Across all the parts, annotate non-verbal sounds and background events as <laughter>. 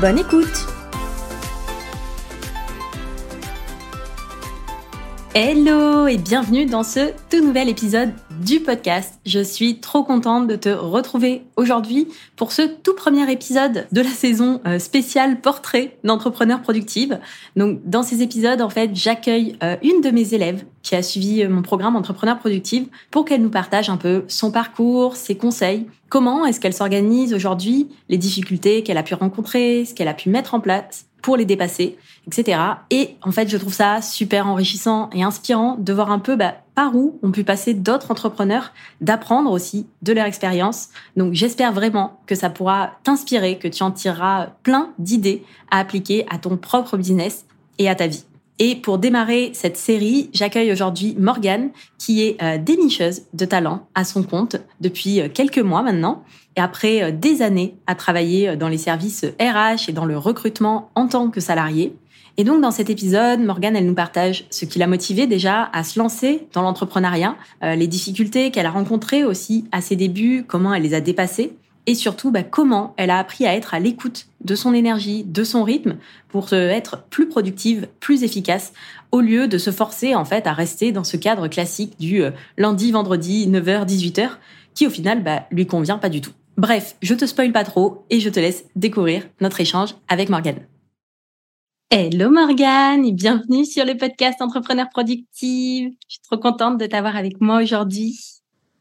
Bonne écoute. Hello et bienvenue dans ce tout nouvel épisode du podcast. Je suis trop contente de te retrouver aujourd'hui pour ce tout premier épisode de la saison euh, spéciale portrait d'entrepreneur productive. Donc dans ces épisodes, en fait, j'accueille euh, une de mes élèves qui a suivi euh, mon programme Entrepreneur Productive pour qu'elle nous partage un peu son parcours, ses conseils, comment est-ce qu'elle s'organise aujourd'hui, les difficultés qu'elle a pu rencontrer, ce qu'elle a pu mettre en place pour les dépasser, etc. Et en fait, je trouve ça super enrichissant et inspirant de voir un peu bah, par où ont pu passer d'autres entrepreneurs, d'apprendre aussi de leur expérience. Donc j'espère vraiment que ça pourra t'inspirer, que tu en tireras plein d'idées à appliquer à ton propre business et à ta vie. Et pour démarrer cette série, j'accueille aujourd'hui Morgane, qui est euh, dénicheuse de talent à son compte depuis euh, quelques mois maintenant. Et après euh, des années à travailler dans les services RH et dans le recrutement en tant que salarié. Et donc dans cet épisode, Morgane, elle nous partage ce qui l'a motivée déjà à se lancer dans l'entrepreneuriat, les difficultés qu'elle a rencontrées aussi à ses débuts, comment elle les a dépassées et surtout bah, comment elle a appris à être à l'écoute de son énergie, de son rythme pour être plus productive, plus efficace au lieu de se forcer en fait à rester dans ce cadre classique du euh, lundi, vendredi, 9h, 18h qui au final bah, lui convient pas du tout. Bref, je te spoil pas trop et je te laisse découvrir notre échange avec Morgane. Hello Morgane et bienvenue sur le podcast Entrepreneur Productive. Je suis trop contente de t'avoir avec moi aujourd'hui.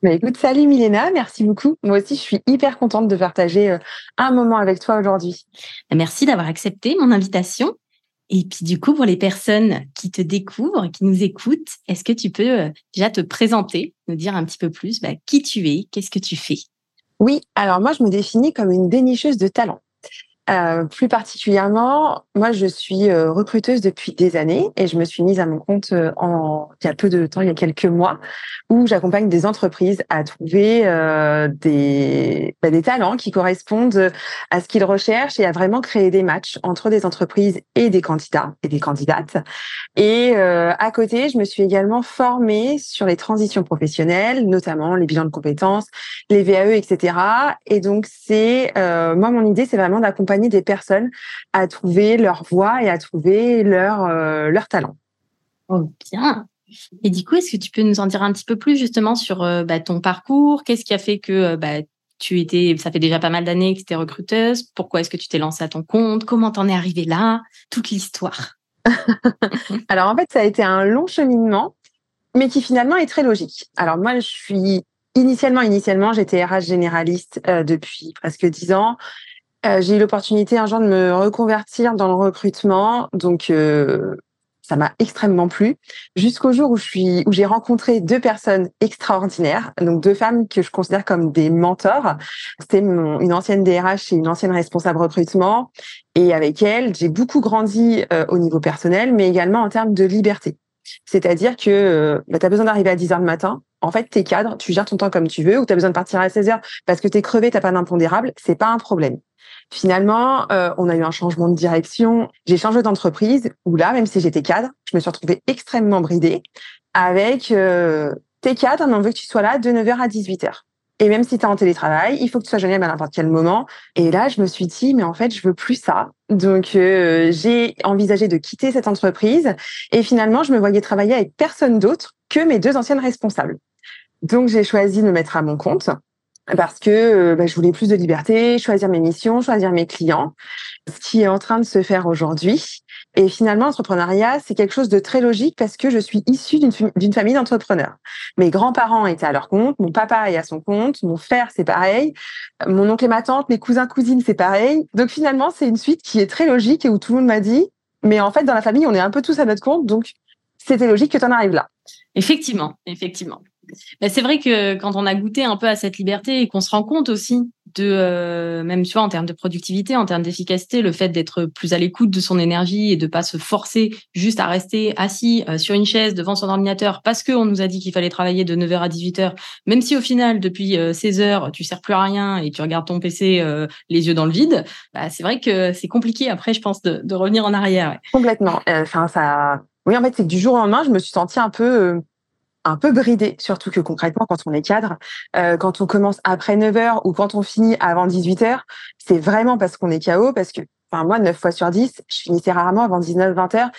Bah, écoute, salut Milena, merci beaucoup. Moi aussi, je suis hyper contente de partager euh, un moment avec toi aujourd'hui. Merci d'avoir accepté mon invitation. Et puis du coup, pour les personnes qui te découvrent, qui nous écoutent, est-ce que tu peux euh, déjà te présenter, nous dire un petit peu plus bah, qui tu es, qu'est-ce que tu fais? Oui, alors moi, je me définis comme une dénicheuse de talent. Euh, plus particulièrement, moi, je suis euh, recruteuse depuis des années et je me suis mise à mon compte euh, en, il y a peu de temps, il y a quelques mois, où j'accompagne des entreprises à trouver des, bah, des talents qui correspondent à ce qu'ils recherchent et à vraiment créer des matchs entre des entreprises et des candidats et des candidates. Et à côté, je me suis également formée sur les transitions professionnelles, notamment les bilans de compétences, les VAE, etc. Et donc, c'est moi, mon idée, c'est vraiment d'accompagner des personnes à trouver leur voie et à trouver leur, euh, leur talent. Oh, bien. Et du coup, est-ce que tu peux nous en dire un petit peu plus justement sur euh, bah, ton parcours? Qu'est-ce qui a fait que euh, bah, tu étais, ça fait déjà pas mal d'années que tu étais recruteuse Pourquoi est-ce que tu t'es lancée à ton compte? Comment t'en es arrivée là? Toute l'histoire. <laughs> Alors en fait, ça a été un long cheminement, mais qui finalement est très logique. Alors moi, je suis initialement, initialement, j'étais RH généraliste depuis presque dix ans. Euh, j'ai eu l'opportunité un jour de me reconvertir dans le recrutement, donc euh, ça m'a extrêmement plu. Jusqu'au jour où je suis, où j'ai rencontré deux personnes extraordinaires, donc deux femmes que je considère comme des mentors. C'était une ancienne DRH et une ancienne responsable recrutement, et avec elles, j'ai beaucoup grandi euh, au niveau personnel, mais également en termes de liberté. C'est-à-dire que bah, tu as besoin d'arriver à 10 heures le matin. En fait, tu es cadre, tu gères ton temps comme tu veux, ou tu as besoin de partir à 16 heures parce que tu es crevé, tu pas d'impondérable, c'est pas un problème. Finalement, euh, on a eu un changement de direction. J'ai changé d'entreprise où là, même si j'étais cadre, je me suis retrouvée extrêmement bridée avec euh, tes cadres, on veut que tu sois là de 9h à 18h. Et même si tu es en télétravail, il faut que tu sois joignable à n'importe quel moment. Et là, je me suis dit, mais en fait, je veux plus ça. Donc, euh, j'ai envisagé de quitter cette entreprise. Et finalement, je me voyais travailler avec personne d'autre que mes deux anciennes responsables. Donc, j'ai choisi de me mettre à mon compte parce que euh, bah, je voulais plus de liberté, choisir mes missions, choisir mes clients, ce qui est en train de se faire aujourd'hui. Et finalement, l'entrepreneuriat, c'est quelque chose de très logique parce que je suis issue d'une famille d'entrepreneurs. Mes grands-parents étaient à leur compte, mon papa est à son compte, mon frère, c'est pareil, mon oncle et ma tante, mes cousins, cousines, c'est pareil. Donc finalement, c'est une suite qui est très logique et où tout le monde m'a dit, mais en fait, dans la famille, on est un peu tous à notre compte, donc c'était logique que tu en arrives là. Effectivement, effectivement. Mais c'est vrai que quand on a goûté un peu à cette liberté et qu'on se rend compte aussi de euh, même tu vois en termes de productivité, en termes d'efficacité, le fait d'être plus à l'écoute de son énergie et de pas se forcer juste à rester assis euh, sur une chaise devant son ordinateur parce qu'on nous a dit qu'il fallait travailler de 9h à 18h, même si au final depuis 16 heures tu sers plus à rien et tu regardes ton PC les yeux dans le vide, bah, c'est vrai que c'est compliqué après je pense de, de revenir en arrière. Complètement. Enfin ça oui en fait c'est que du jour au lendemain je me suis sentie un peu un peu bridé, surtout que concrètement, quand on est cadre, euh, quand on commence après 9 h ou quand on finit avant 18 h c'est vraiment parce qu'on est KO, parce que, enfin, moi, 9 fois sur 10, je finissais rarement avant 19, 20 h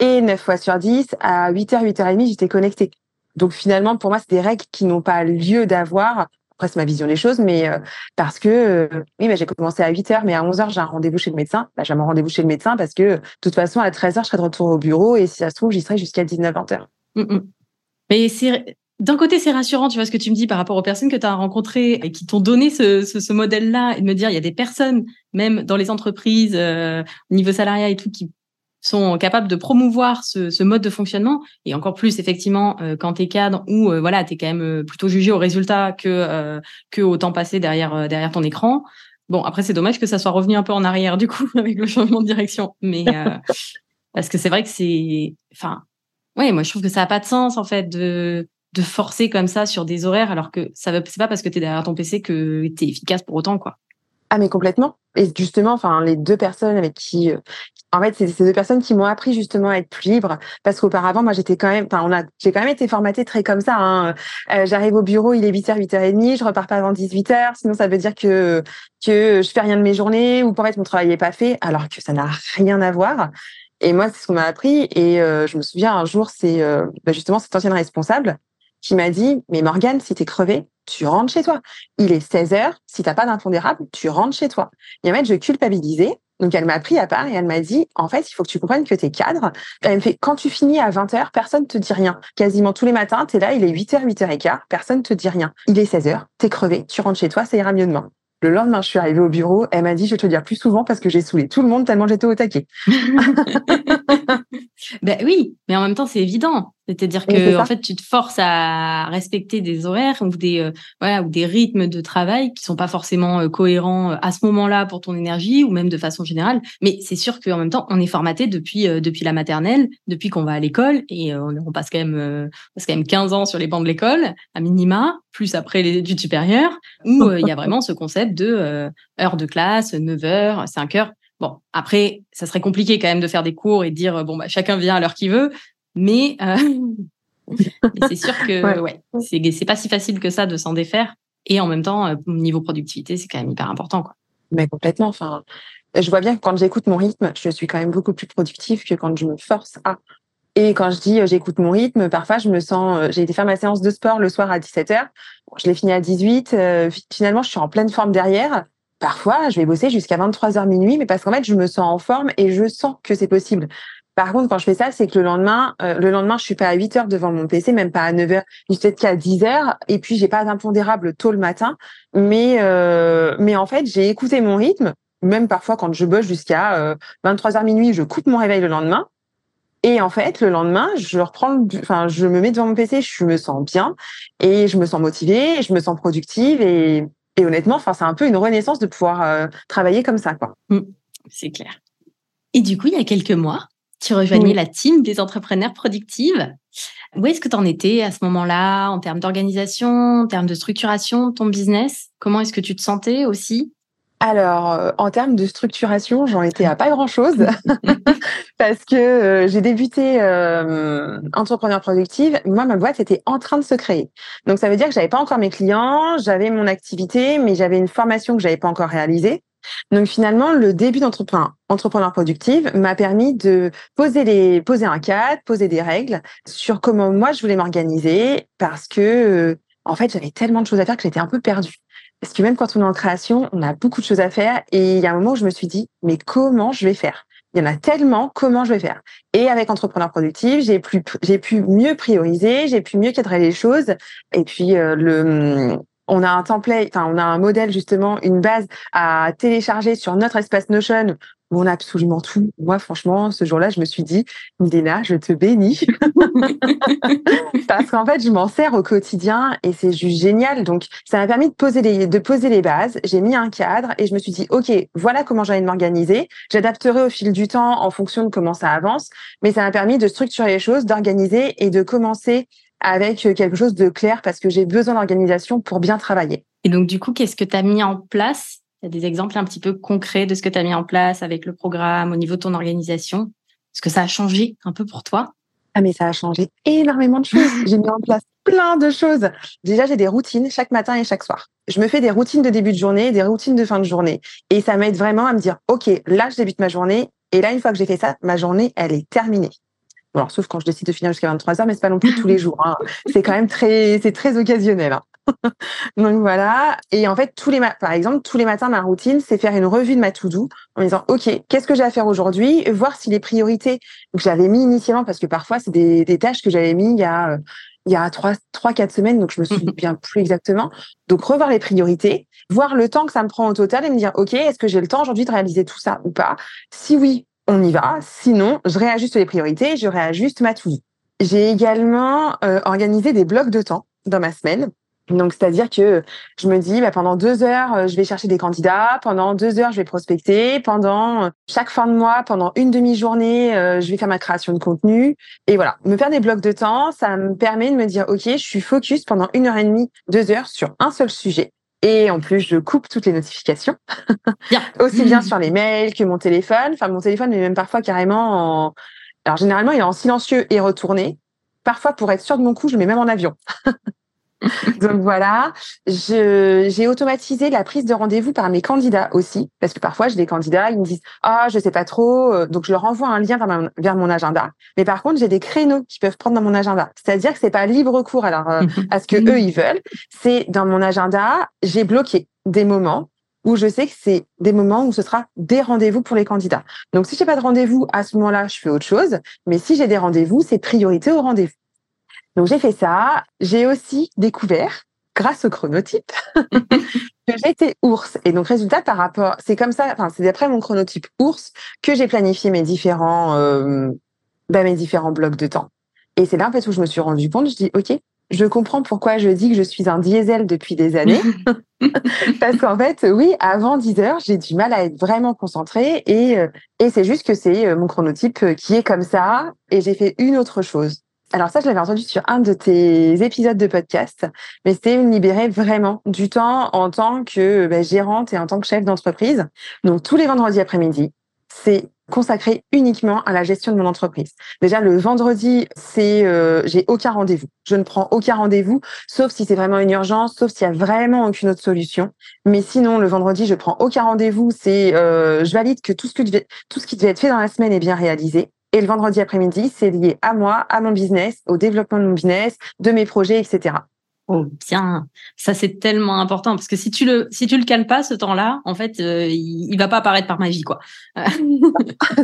et 9 fois sur 10, à 8 h, 8 h 30, j'étais connectée. Donc finalement, pour moi, c'est des règles qui n'ont pas lieu d'avoir. Après, c'est ma vision des choses, mais euh, parce que, euh, oui, mais j'ai commencé à 8 h mais à 11 h j'ai un rendez-vous chez le médecin. Bah, j'ai mon rendez-vous chez le médecin parce que, de toute façon, à 13 h je serai de retour au bureau et si ça se trouve, j'y serai jusqu'à 19, 20 h mais c'est d'un côté, c'est rassurant, tu vois ce que tu me dis par rapport aux personnes que tu as rencontrées et qui t'ont donné ce, ce, modèle-là et de me dire, il y a des personnes, même dans les entreprises, euh, au niveau salarial et tout, qui sont capables de promouvoir ce, ce mode de fonctionnement. Et encore plus effectivement euh, quand tu es cadre ou euh, voilà tu es quand même plutôt jugé au résultat que que au temps passé derrière derrière ton écran. Bon après c'est dommage que ça soit revenu un peu en arrière du coup <laughs> avec le changement de direction. Mais parce que c'est vrai que c'est enfin oui, moi je trouve que ça n'a pas de sens en fait de de forcer comme ça sur des horaires alors que ça c'est pas parce que tu es derrière ton PC que tu es efficace pour autant quoi. Ah mais complètement. Et justement, enfin les deux personnes avec qui euh, en fait, c'est ces deux personnes qui m'ont appris justement à être plus libre parce qu'auparavant, moi, j'étais quand même, enfin, on a, j'ai quand même été formatée très comme ça. Hein. Euh, j'arrive au bureau, il est 8h, 8h30, je repars pas avant 18h, sinon ça veut dire que que je fais rien de mes journées ou qu'en fait mon travail n'est pas fait, alors que ça n'a rien à voir. Et moi, c'est ce qu'on m'a appris. Et euh, je me souviens un jour, c'est euh, bah, justement cette ancienne responsable qui m'a dit Mais Morgane, si t'es crevé, tu rentres chez toi. Il est 16 heures. Si t'as pas d'impondérable, tu rentres chez toi. Et en fait, je culpabilisais. Donc, elle m'a pris à part et elle m'a dit En fait, il faut que tu comprennes que t'es cadre. Elle me fait Quand tu finis à 20 heures, personne te dit rien. Quasiment tous les matins, t'es là, il est 8 h 8 h 15 personne te dit rien. Il est 16 heures, t'es crevé, tu rentres chez toi, ça ira mieux demain. Le lendemain, je suis arrivée au bureau. Elle m'a dit, je vais te le dire plus souvent parce que j'ai saoulé tout le monde tellement j'étais au taquet. <laughs> ben oui, mais en même temps, c'est évident. C'est-à-dire que en fait, tu te forces à respecter des horaires ou des euh, voilà ou des rythmes de travail qui sont pas forcément euh, cohérents euh, à ce moment-là pour ton énergie ou même de façon générale. Mais c'est sûr qu'en même temps, on est formaté depuis depuis la maternelle, depuis qu'on va à l'école et on, passe quand même on passe quand même 15 ans sur les bancs de l'école à minima, plus après les études supérieures où il y a vraiment ce concept de heure de classe, 9 heures, 5 heures. Bon, après, ça serait compliqué quand même de faire des cours et de dire bon bah chacun vient à l'heure qu'il veut. Mais, euh, <laughs> c'est sûr que ouais. c'est pas si facile que ça de s'en défaire. Et en même temps, euh, niveau productivité, c'est quand même hyper important. Quoi. Mais complètement. Enfin, je vois bien que quand j'écoute mon rythme, je suis quand même beaucoup plus productive que quand je me force à. Et quand je dis euh, j'écoute mon rythme, parfois je me sens. j'ai été faire ma séance de sport le soir à 17h. je l'ai fini à 18. finalement, je suis en pleine forme derrière. Parfois, je vais bosser jusqu'à 23h minuit, mais parce qu'en fait, je me sens en forme et je sens que c'est possible. Par contre, quand je fais ça, c'est que le lendemain, euh, le lendemain, je suis pas à 8 heures devant mon PC, même pas à 9 heures, je peut-être qu'à 10 heures, et puis j'ai pas d'impondérable tôt le matin. Mais, euh, mais en fait, j'ai écouté mon rythme, même parfois quand je bosse jusqu'à 23 euh, heures minuit, je coupe mon réveil le lendemain. Et en fait, le lendemain, je reprends, enfin, je me mets devant mon PC, je me sens bien, et je me sens motivée, je me sens productive, et, et honnêtement, enfin, c'est un peu une renaissance de pouvoir travailler comme ça, quoi. Mmh, c'est clair. Et du coup, il y a quelques mois, tu rejoignais la team des entrepreneurs productives. Où est-ce que tu en étais à ce moment-là en termes d'organisation, en termes de structuration de ton business? Comment est-ce que tu te sentais aussi? Alors, euh, en termes de structuration, j'en étais à pas grand-chose <laughs> parce que euh, j'ai débuté euh, entrepreneur productive. Moi, ma boîte était en train de se créer. Donc, ça veut dire que j'avais pas encore mes clients, j'avais mon activité, mais j'avais une formation que j'avais pas encore réalisée. Donc finalement, le début d'entrepreneur entrepreneur m'a permis de poser un cadre, poser des règles sur comment moi je voulais m'organiser parce que euh, en fait, j'avais tellement de choses à faire que j'étais un peu perdue. Parce que même quand on est en création, on a beaucoup de choses à faire et il y a un moment où je me suis dit mais comment je vais faire? Il y en a tellement, comment je vais faire? Et avec Entrepreneur Productif, j'ai pu, j'ai pu mieux prioriser, j'ai pu mieux cadrer les choses. Et puis, euh, le, on a un template, enfin, on a un modèle justement, une base à télécharger sur notre espace Notion on a absolument tout. Moi, franchement, ce jour-là, je me suis dit, Milena, je te bénis. <laughs> Parce qu'en fait, je m'en sers au quotidien et c'est juste génial. Donc, ça m'a permis de poser les, de poser les bases. J'ai mis un cadre et je me suis dit, OK, voilà comment j'ai envie de m'organiser. J'adapterai au fil du temps en fonction de comment ça avance. Mais ça m'a permis de structurer les choses, d'organiser et de commencer avec quelque chose de clair parce que j'ai besoin d'organisation pour bien travailler. Et donc, du coup, qu'est-ce que tu as mis en place? Il y a des exemples un petit peu concrets de ce que tu as mis en place avec le programme au niveau de ton organisation? Est-ce que ça a changé un peu pour toi Ah, mais ça a changé énormément de choses. j'ai mis en place plein de choses. Déjà, j'ai des routines chaque matin et chaque soir. Je me fais des routines de début de journée, des routines de fin de journée. Et ça m'aide vraiment à me dire, OK, là, je débute ma journée. Et là, une fois que j'ai fait ça, ma journée, elle est terminée. Bon, sauf quand je décide de finir jusqu'à 23 heures, mais c'est pas non plus tous les jours. Hein. C'est quand même très, c'est très occasionnel. Hein. <laughs> Donc voilà. Et en fait, tous les par exemple, tous les matins, ma routine, c'est faire une revue de ma to-do en me disant, OK, qu'est-ce que j'ai à faire aujourd'hui? Voir si les priorités que j'avais mis initialement, parce que parfois, c'est des, des tâches que j'avais mis il y a, il y a trois, trois, quatre semaines, donc je me souviens <laughs> plus exactement. Donc, revoir les priorités, voir le temps que ça me prend au total et me dire, OK, est-ce que j'ai le temps aujourd'hui de réaliser tout ça ou pas? Si oui, on y va. Sinon, je réajuste les priorités, je réajuste ma to J'ai également euh, organisé des blocs de temps dans ma semaine. Donc, c'est-à-dire que je me dis, bah, pendant deux heures, euh, je vais chercher des candidats. Pendant deux heures, je vais prospecter. Pendant euh, chaque fin de mois, pendant une demi-journée, je vais faire ma création de contenu. Et voilà, me faire des blocs de temps, ça me permet de me dire, OK, je suis focus pendant une heure et demie, deux heures sur un seul sujet. Et en plus, je coupe toutes les notifications. <laughs> <laughs> Aussi bien sur les mails que mon téléphone. Enfin, mon téléphone mais même parfois carrément en... Alors, généralement, il est en silencieux et retourné. Parfois, pour être sûr de mon coup, je le mets même en avion. <laughs> <laughs> Donc voilà, j'ai automatisé la prise de rendez-vous par mes candidats aussi, parce que parfois j'ai des candidats, ils me disent ah je sais pas trop, euh, donc je leur envoie un lien vers, mon agenda. Mais par contre j'ai des créneaux qu'ils peuvent prendre dans mon agenda, c'est-à-dire que c'est pas libre cours alors euh, à ce que <laughs> eux ils veulent, c'est dans mon agenda j'ai bloqué des moments où je sais que c'est des moments où ce sera des rendez-vous pour les candidats. Donc si j'ai pas de rendez-vous à ce moment-là, je fais autre chose, mais si j'ai des rendez-vous, c'est priorité au rendez-vous. Donc j'ai fait ça. J'ai aussi découvert, grâce au chronotype, <laughs> que j'étais ours. Et donc résultat par rapport, c'est comme ça. Enfin, c'est d'après mon chronotype ours que j'ai planifié mes différents, euh, bah, mes différents blocs de temps. Et c'est là en fait où je me suis rendu compte. Je dis ok, je comprends pourquoi je dis que je suis un diesel depuis des années. <laughs> Parce qu'en fait, oui, avant 10 heures, j'ai du mal à être vraiment concentrée et, euh, et c'est juste que c'est euh, mon chronotype qui est comme ça et j'ai fait une autre chose. Alors ça, je l'avais entendu sur un de tes épisodes de podcast, mais c'était libérer vraiment du temps en tant que bah, gérante et en tant que chef d'entreprise. Donc tous les vendredis après-midi, c'est consacré uniquement à la gestion de mon entreprise. Déjà le vendredi, c'est euh, j'ai aucun rendez-vous. Je ne prends aucun rendez-vous, sauf si c'est vraiment une urgence, sauf s'il y a vraiment aucune autre solution. Mais sinon, le vendredi, je prends aucun rendez-vous. C'est euh, je valide que tout ce que tout ce qui devait être fait dans la semaine est bien réalisé. Et le vendredi après-midi, c'est lié à moi, à mon business, au développement de mon business, de mes projets, etc. Oh bien, ça c'est tellement important parce que si tu le si tu le cales pas ce temps-là, en fait, euh, il, il, va pas apparaître par magie quoi. <laughs>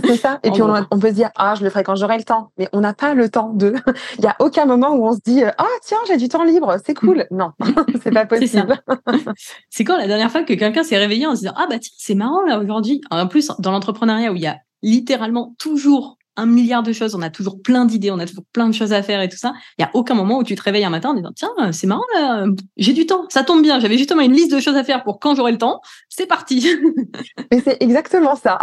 c'est ça. Et puis on, on, peut se dire ah je le ferai quand j'aurai le temps, mais on n'a pas le temps de. <laughs> Il y a aucun moment où on se dit ah tiens j'ai du temps libre, c'est cool. Non, <laughs> c'est pas possible. C'est quand la dernière fois que quelqu'un s'est réveillé en se disant ah bah tiens c'est marrant là aujourd'hui. En plus dans l'entrepreneuriat où il y a littéralement toujours un milliard de choses, on a toujours plein d'idées, on a toujours plein de choses à faire et tout ça. Il y a aucun moment où tu te réveilles un matin en disant tiens, c'est marrant là, j'ai du temps, ça tombe bien, j'avais justement une liste de choses à faire pour quand j'aurai le temps, c'est parti. <laughs> Mais c'est exactement ça.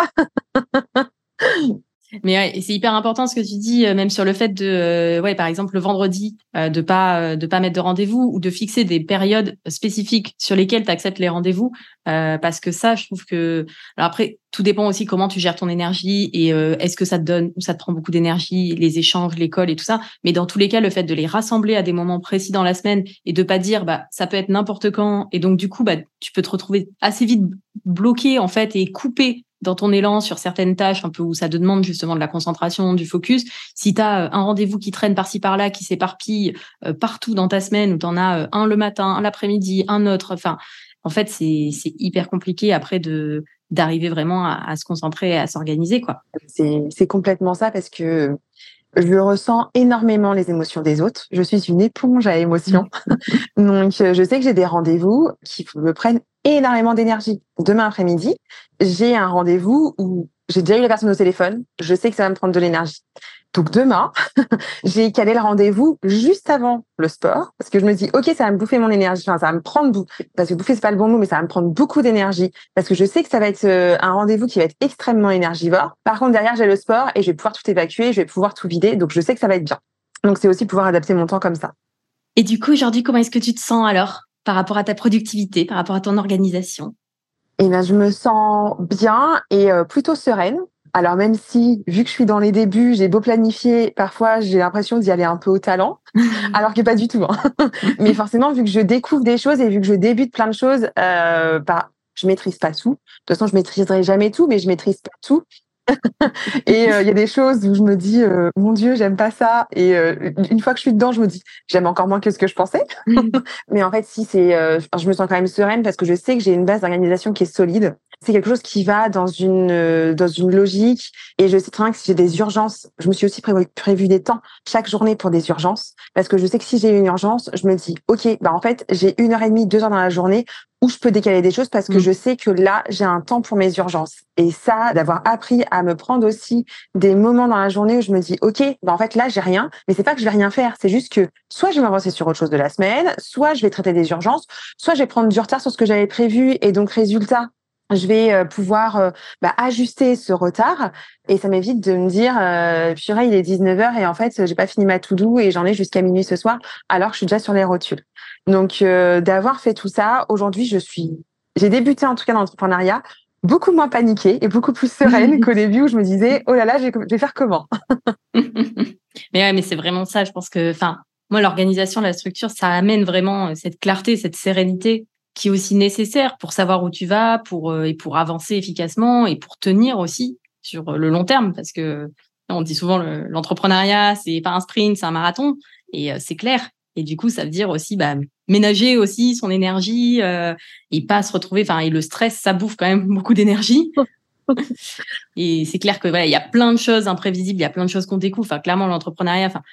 Mais c'est hyper important ce que tu dis, euh, même sur le fait de, euh, ouais, par exemple le vendredi, euh, de pas de pas mettre de rendez-vous ou de fixer des périodes spécifiques sur lesquelles tu acceptes les rendez-vous, parce que ça, je trouve que. Alors après, tout dépend aussi comment tu gères ton énergie et est-ce que ça te donne ou ça te prend beaucoup d'énergie, les échanges, l'école et tout ça. Mais dans tous les cas, le fait de les rassembler à des moments précis dans la semaine et de pas dire, bah ça peut être n'importe quand et donc du coup, bah tu peux te retrouver assez vite bloqué en fait et coupé dans ton élan sur certaines tâches un peu où ça te demande justement de la concentration, du focus, si tu as euh, un rendez-vous qui traîne par-ci par-là, qui s'éparpille euh, partout dans ta semaine, où tu en as euh, un le matin, un l'après-midi, un autre, enfin, en fait, c'est hyper compliqué après de d'arriver vraiment à, se concentrer à s'organiser. quoi. C'est complètement ça parce que je ressens énormément les émotions des autres. Je suis une éponge à émotions. <laughs> Donc, euh, je sais que j'ai des rendez-vous qui me prennent énormément d'énergie. Demain après-midi, j'ai un rendez-vous où j'ai déjà eu la personne au téléphone. Je sais que ça va me prendre de l'énergie. Donc demain, <laughs> j'ai calé le rendez-vous juste avant le sport parce que je me dis ok ça va me bouffer mon énergie, enfin ça va me prendre parce que bouffer c'est pas le bon mot mais ça va me prendre beaucoup d'énergie parce que je sais que ça va être euh, un rendez-vous qui va être extrêmement énergivore. Par contre derrière j'ai le sport et je vais pouvoir tout évacuer, je vais pouvoir tout vider donc je sais que ça va être bien. Donc c'est aussi pouvoir adapter mon temps comme ça. Et du coup aujourd'hui comment est-ce que tu te sens alors par rapport à ta productivité, par rapport à ton organisation? Eh bien je me sens bien et euh, plutôt sereine alors même si, vu que je suis dans les débuts, j'ai beau planifier, parfois j'ai l'impression d'y aller un peu au talent, <laughs> alors que pas du tout. Hein. <laughs> Mais forcément, vu que je découvre des choses et vu que je débute plein de choses, euh, bah, je maîtrise pas tout. De toute façon, je maîtriserai jamais tout, mais je maîtrise pas tout. <laughs> et euh, il y a des choses où je me dis euh, mon Dieu j'aime pas ça et euh, une fois que je suis dedans je me dis j'aime encore moins que ce que je pensais. <laughs> Mais en fait si c'est je me sens quand même sereine parce que je sais que j'ai une base d'organisation qui est solide. C'est quelque chose qui va dans une dans une logique. Et je sais très bien que si j'ai des urgences je me suis aussi prévu, prévu des temps chaque journée pour des urgences. Parce que je sais que si j'ai une urgence je me dis ok bah en fait j'ai une heure et demie deux heures dans la journée où je peux décaler des choses parce que mm. je sais que là, j'ai un temps pour mes urgences. Et ça, d'avoir appris à me prendre aussi des moments dans la journée où je me dis, OK, bah en fait, là, j'ai rien, mais c'est pas que je vais rien faire. C'est juste que soit je vais m'avancer sur autre chose de la semaine, soit je vais traiter des urgences, soit je vais prendre du retard sur ce que j'avais prévu. Et donc, résultat, je vais euh, pouvoir euh, bah, ajuster ce retard et ça m'évite de me dire euh, purée il est 19h et en fait j'ai pas fini ma to do et j'en ai jusqu'à minuit ce soir alors que je suis déjà sur les rotules. Donc euh, d'avoir fait tout ça, aujourd'hui je suis j'ai débuté en tout cas dans l'entrepreneuriat beaucoup moins paniquée et beaucoup plus sereine <laughs> qu'au début où je me disais oh là là je vais, faire comment? <laughs> <laughs> mais ouais mais c'est vraiment ça je pense que enfin moi l'organisation la structure ça amène vraiment cette clarté cette sérénité qui est aussi nécessaire pour savoir où tu vas, pour euh, et pour avancer efficacement et pour tenir aussi sur le long terme, parce que on dit souvent l'entrepreneuriat c'est pas un sprint, c'est un marathon, et euh, c'est clair. Et du coup, ça veut dire aussi bah, ménager aussi son énergie euh, et pas se retrouver. Enfin, et le stress, ça bouffe quand même <laughs> beaucoup d'énergie. <laughs> et c'est clair que voilà, il y a plein de choses imprévisibles, il y a plein de choses qu'on découvre. Enfin, clairement, l'entrepreneuriat. Enfin,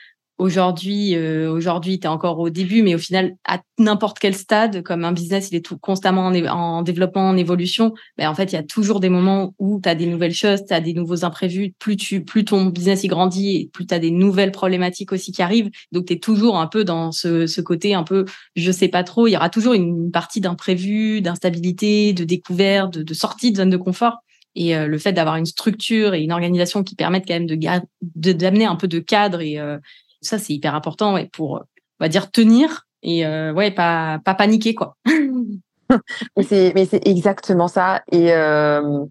Aujourd'hui, euh, aujourd'hui, tu es encore au début, mais au final, à n'importe quel stade, comme un business, il est tout constamment en, développement, en évolution. Ben, en fait, il y a toujours des moments où tu as des nouvelles choses, tu as des nouveaux imprévus. Plus tu, plus ton business il grandit, plus tu as des nouvelles problématiques aussi qui arrivent. Donc, tu es toujours un peu dans ce, ce côté un peu, je sais pas trop. Il y aura toujours une partie d'imprévu, d'instabilité, de découverte, de, de sortie de zone de confort. Et euh, le fait d'avoir une structure et une organisation qui permettent quand même de d'amener un peu de cadre et, euh, ça, c'est hyper important ouais, pour, on va dire, tenir et euh, ouais, pas, pas paniquer, quoi. <laughs> mais c'est exactement ça. Et, euh,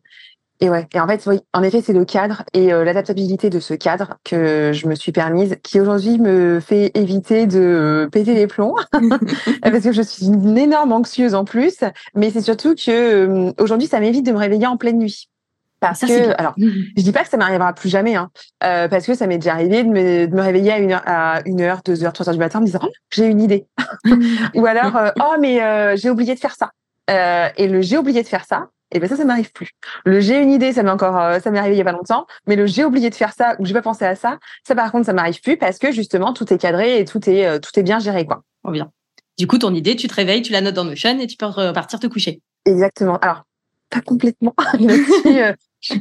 et ouais. Et en fait, oui, en effet, c'est le cadre et euh, l'adaptabilité de ce cadre que je me suis permise, qui aujourd'hui me fait éviter de péter les plombs, <laughs> parce que je suis une énorme anxieuse en plus. Mais c'est surtout que aujourd'hui, ça m'évite de me réveiller en pleine nuit. Parce que, alors, je dis pas que ça m'arrivera plus jamais, hein, euh, parce que ça m'est déjà arrivé de me, de me réveiller à une heure, à une heure, deux heures, trois heures du matin, en me disant, oh, j'ai une idée. <laughs> Ou alors, euh, <laughs> oh, mais euh, j'ai oublié de faire ça. Et le j'ai oublié de faire ça, et ben ça, ça m'arrive plus. Le j'ai une idée, ça m'est encore, ça m'est arrivé il y a pas longtemps, mais le j'ai oublié de faire ça ou j'ai pas pensé à ça, ça par contre, ça m'arrive plus parce que justement, tout est cadré et tout est, tout est bien géré, quoi. Oh bien. Du coup, ton idée, tu te réveilles, tu la notes dans Notion et tu peux repartir te coucher. Exactement. Alors, pas complètement. <laughs> je suis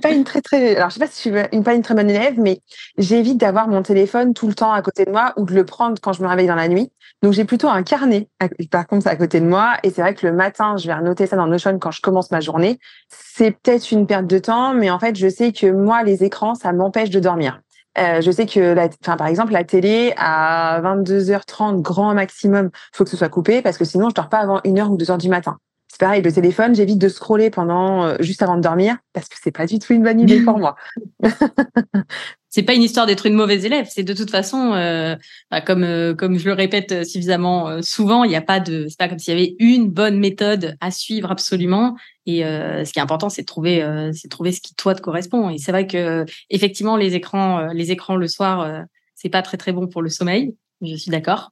pas une très très alors je sais pas si je suis une pas une très bonne élève mais j'évite d'avoir mon téléphone tout le temps à côté de moi ou de le prendre quand je me réveille dans la nuit. Donc j'ai plutôt un carnet par contre à côté de moi. Et c'est vrai que le matin je vais noter ça dans Notion quand je commence ma journée. C'est peut-être une perte de temps mais en fait je sais que moi les écrans ça m'empêche de dormir. Euh, je sais que, la, enfin, par exemple, la télé à 22h30 grand maximum, faut que ce soit coupé parce que sinon je dors pas avant 1h ou 2h du matin. C'est pareil, le téléphone, j'évite de scroller pendant euh, juste avant de dormir parce que c'est pas du tout une bonne idée pour moi. <laughs> c'est pas une histoire d'être une mauvaise élève, c'est de toute façon, euh, bah, comme euh, comme je le répète suffisamment souvent, il n'y a pas de, c'est pas comme s'il y avait une bonne méthode à suivre absolument. Et ce qui est important, c'est de trouver, c'est de trouver ce qui toi te correspond. Et c'est vrai que effectivement, les écrans, les écrans le soir, c'est pas très très bon pour le sommeil. Je suis d'accord.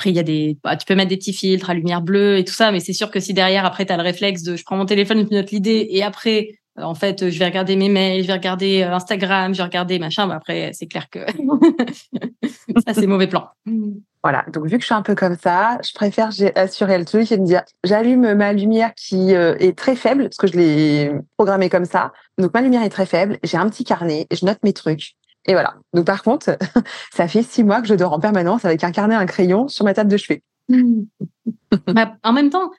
Après, il y a des, bah, tu peux mettre des petits filtres à lumière bleue et tout ça, mais c'est sûr que si derrière, après, tu as le réflexe de je prends mon téléphone, je note l'idée et après, en fait, je vais regarder mes mails, je vais regarder Instagram, je vais regarder machin. Bah, après, c'est clair que <laughs> ça, c'est mauvais plan. Voilà, donc vu que je suis un peu comme ça, je préfère assurer le truc et me dire j'allume ma lumière qui est très faible, parce que je l'ai programmée comme ça. Donc ma lumière est très faible, j'ai un petit carnet, je note mes trucs. Et voilà. Donc par contre, <laughs> ça fait six mois que je dors en permanence avec un carnet, un crayon sur ma table de chevet. <laughs> Bah, en même temps,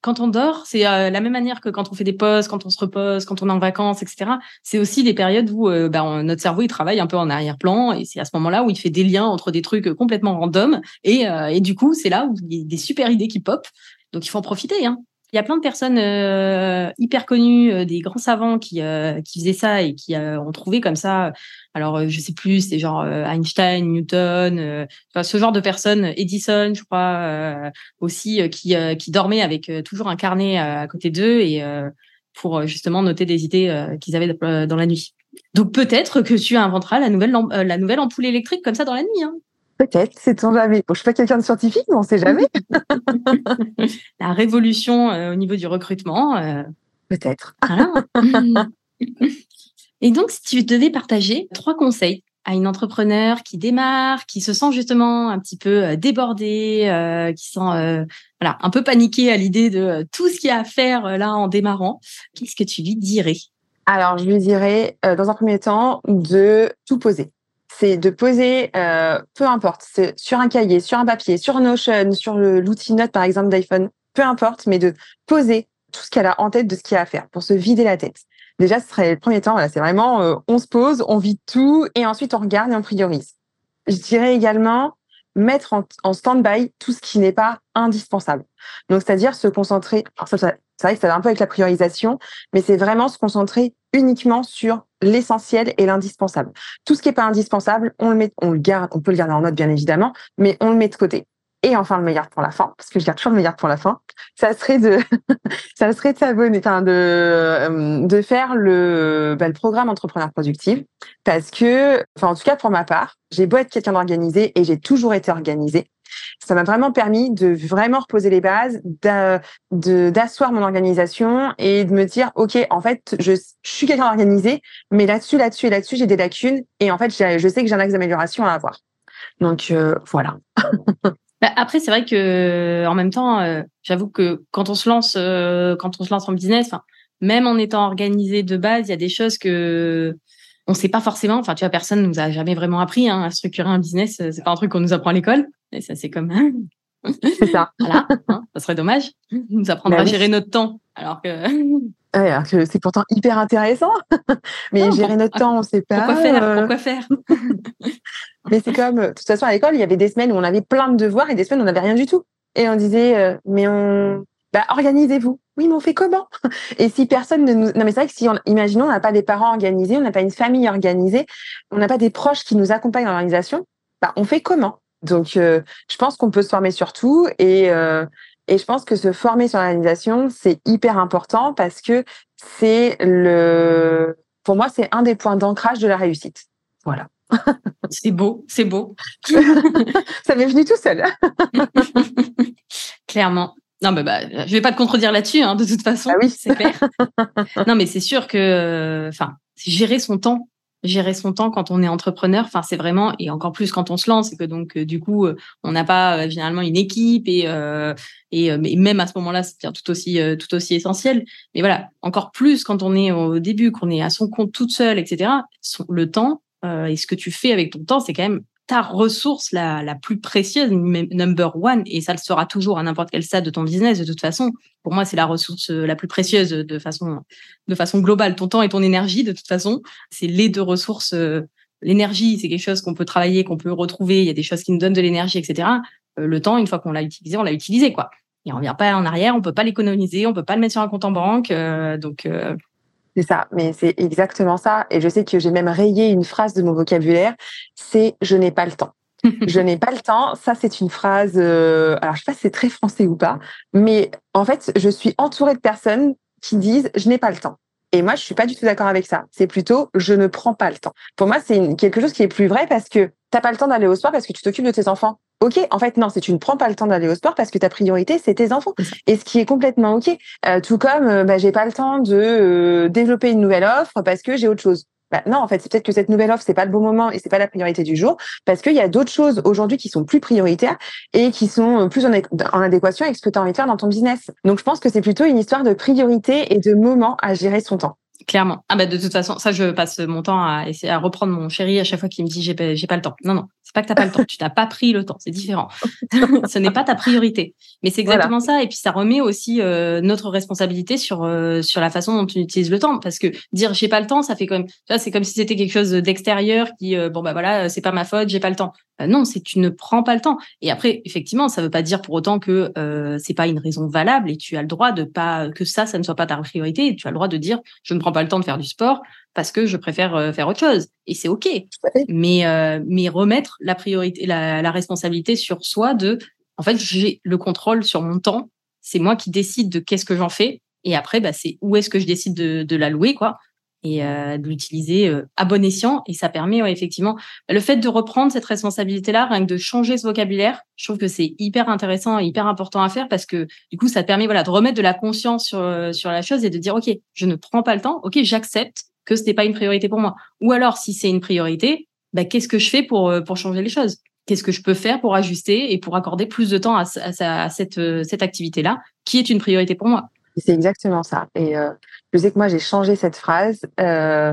quand on dort, c'est euh, la même manière que quand on fait des pauses, quand on se repose, quand on est en vacances, etc. C'est aussi des périodes où euh, bah, notre cerveau il travaille un peu en arrière-plan et c'est à ce moment-là où il fait des liens entre des trucs complètement random et, euh, et du coup c'est là où il y a des super idées qui pop. Donc il faut en profiter. Hein. Il y a plein de personnes euh, hyper connues, euh, des grands savants qui, euh, qui faisaient ça et qui ont trouvé comme ça. Alors, je sais plus, c'est genre Einstein, Newton, ce genre de personnes, Edison, je crois, aussi, qui, qui dormaient avec toujours un carnet à côté d'eux et pour justement noter des idées qu'ils avaient dans la nuit. Donc peut-être que tu inventeras la nouvelle, la nouvelle ampoule électrique comme ça dans la nuit. Hein. Peut-être, sait-on jamais. Bon, je suis pas quelqu'un de scientifique, mais on sait jamais. <laughs> La révolution euh, au niveau du recrutement. Euh, Peut-être. <laughs> Et donc, si tu devais partager trois conseils à une entrepreneur qui démarre, qui se sent justement un petit peu euh, débordée, qui sent voilà un peu paniquée à l'idée de tout ce qu'il y a à faire là en démarrant, qu'est-ce que tu lui dirais? Alors, je lui dirais, dans un premier temps, de tout poser c'est de poser, euh, peu importe, sur un cahier, sur un papier, sur Notion, sur l'outil Note par exemple d'iPhone, peu importe, mais de poser tout ce qu'elle a en tête de ce qu'il y a à faire pour se vider la tête. Déjà, ce serait le premier temps. Voilà, c'est vraiment, euh, on se pose, on vide tout et ensuite on regarde et on priorise. Je dirais également mettre en, en stand-by tout ce qui n'est pas indispensable. Donc, c'est-à-dire se concentrer. Alors ça, ça, c'est vrai que ça va un peu avec la priorisation, mais c'est vraiment se concentrer uniquement sur l'essentiel et l'indispensable. Tout ce qui n'est pas indispensable, on le met, on le garde, on peut le garder en note bien évidemment, mais on le met de côté. Et enfin le meilleur pour la fin, parce que je garde toujours le meilleur pour la fin. Ça serait de, <laughs> ça serait de s'abonner, enfin de, euh, de faire le, bah, le programme entrepreneur productif, parce que, enfin en tout cas pour ma part, j'ai beau être quelqu'un d'organisé et j'ai toujours été organisé, ça m'a vraiment permis de vraiment reposer les bases, d'asseoir mon organisation et de me dire, OK, en fait, je, suis quelqu'un d'organisé, mais là-dessus, là-dessus et là-dessus, j'ai des lacunes et en fait, je sais que j'ai un axe d'amélioration à avoir. Donc, euh, voilà. <laughs> Bah, après, c'est vrai que en même temps, euh, j'avoue que quand on se lance, euh, quand on se lance en business, même en étant organisé de base, il y a des choses que on sait pas forcément. Enfin, tu vois, personne nous a jamais vraiment appris hein, à structurer un business. C'est pas un truc qu'on nous apprend à l'école. Et ça, c'est comme. c'est ça. <laughs> voilà. Hein, ça serait dommage. Nous apprendre bah à gérer notre temps, alors que. Alors que c'est pourtant hyper intéressant. <laughs> Mais gérer notre temps, on sait pas. Pourquoi faire? euh. Pourquoi faire? <laughs> Mais c'est comme, de toute façon, à l'école, il y avait des semaines où on avait plein de devoirs et des semaines où on n'avait rien du tout. Et on disait, euh, mais on, bah, organisez-vous. Oui, mais on fait comment? <laughs> Et si personne ne nous... Non, mais c'est vrai que si, on... imaginons, on n'a pas des parents organisés, on n'a pas une famille organisée, on n'a pas des proches qui nous accompagnent dans l'organisation, bah, on fait comment? Donc, euh, je pense qu'on peut se former sur tout et, euh, et je pense que se former sur l'organisation, c'est hyper important parce que c'est le... Pour moi, c'est un des points d'ancrage de la réussite. Voilà. <laughs> c'est beau, c'est beau. <laughs> Ça m'est venu tout seul. <laughs> Clairement. Non, mais bah, je vais pas te contredire là-dessus, hein, de toute façon. Ah oui, c'est clair. non, mais c'est sûr que, enfin, gérer son temps, gérer son temps quand on est entrepreneur, enfin, c'est vraiment, et encore plus quand on se lance, et que donc, euh, du coup, euh, on n'a pas euh, généralement une équipe et, et, mais même à ce moment-là, c'est tout aussi, tout aussi essentiel. Mais voilà, encore plus quand on est au début, qu'on est à son compte toute seule, etc. Le temps et ce que tu fais avec ton temps, c'est quand même ressource la, la plus précieuse, number one, et ça le sera toujours à n'importe quel stade de ton business de toute façon. Pour moi, c'est la ressource euh, la plus précieuse de façon, de façon globale. Ton temps et ton énergie, de toute façon, c'est les deux ressources. Euh, l'énergie, c'est quelque chose qu'on peut travailler, qu'on peut retrouver. Il y a des choses qui nous donnent de l'énergie, etc. Euh, le temps, une fois qu'on l'a utilisé, on l'a utilisé, quoi. Et on revient pas en arrière, on peut pas l'économiser, on peut pas le mettre sur un compte en banque. donc, c'est ça, mais c'est exactement ça. Et je sais que j'ai même rayé une phrase de mon vocabulaire, c'est je n'ai pas le temps. <laughs> je n'ai pas le temps. Ça, c'est une phrase. Euh, alors, je sais pas si c'est très français ou pas, mais en fait, je suis entourée de personnes qui disent je n'ai pas le temps. Et moi, je suis pas du tout d'accord avec ça. C'est plutôt je ne prends pas le temps. Pour moi, c'est quelque chose qui est plus vrai parce que t'as pas le temps d'aller au sport parce que tu t'occupes de tes enfants. Ok, en fait, non, c'est tu ne prends pas le temps d'aller au sport parce que ta priorité, c'est tes enfants. Et ce qui est complètement ok. Euh, tout comme, euh, bah, j'ai pas le temps de euh, développer une nouvelle offre parce que j'ai autre chose. Bah, non, en fait, c'est peut-être que cette nouvelle offre, c'est pas le bon moment et c'est pas la priorité du jour, parce qu'il y a d'autres choses aujourd'hui qui sont plus prioritaires et qui sont plus en, en adéquation avec ce que tu as envie de faire dans ton business. Donc, je pense que c'est plutôt une histoire de priorité et de moment à gérer son temps. Clairement. Ah bah de toute façon, ça je passe mon temps à essayer à reprendre mon chéri à chaque fois qu'il me dit j'ai pas, j'ai pas le temps. Non non, c'est pas que t'as pas le temps, tu n'as pas pris le temps, c'est différent. <laughs> Ce n'est pas ta priorité. Mais c'est exactement ça. Et puis ça remet aussi euh, notre responsabilité sur euh, sur la façon dont tu utilises le temps, parce que dire j'ai pas le temps, ça fait quand même, ça c'est comme si c'était quelque chose d'extérieur qui euh, bon bah voilà, c'est pas ma faute, j'ai pas le temps. non, c'est tu ne prends pas le temps. Et après effectivement, ça veut pas dire pour autant que c'est pas une raison valable et tu as le droit de pas que ça, ça ne soit pas ta priorité. Et tu as le droit de dire je ne prends pas le temps de faire du sport parce que je préfère faire autre chose. Et c'est ok. Mais mais remettre la priorité, la, la responsabilité sur soi de en fait, j'ai le contrôle sur mon temps. C'est moi qui décide de qu'est-ce que j'en fais. Et après, bah, c'est où est-ce que je décide de, de l'allouer, quoi, et euh, de l'utiliser euh, à bon escient. Et ça permet, ouais, effectivement, le fait de reprendre cette responsabilité-là, rien que de changer ce vocabulaire, je trouve que c'est hyper intéressant et hyper important à faire parce que du coup, ça permet, voilà, de remettre de la conscience sur euh, sur la chose et de dire, ok, je ne prends pas le temps, ok, j'accepte que ce n'est pas une priorité pour moi. Ou alors, si c'est une priorité, bah, qu'est-ce que je fais pour euh, pour changer les choses? Qu'est-ce que je peux faire pour ajuster et pour accorder plus de temps à, cette, euh, cette activité-là, qui est une priorité pour moi? C'est exactement ça. Et euh, je sais que moi, j'ai changé cette phrase, euh,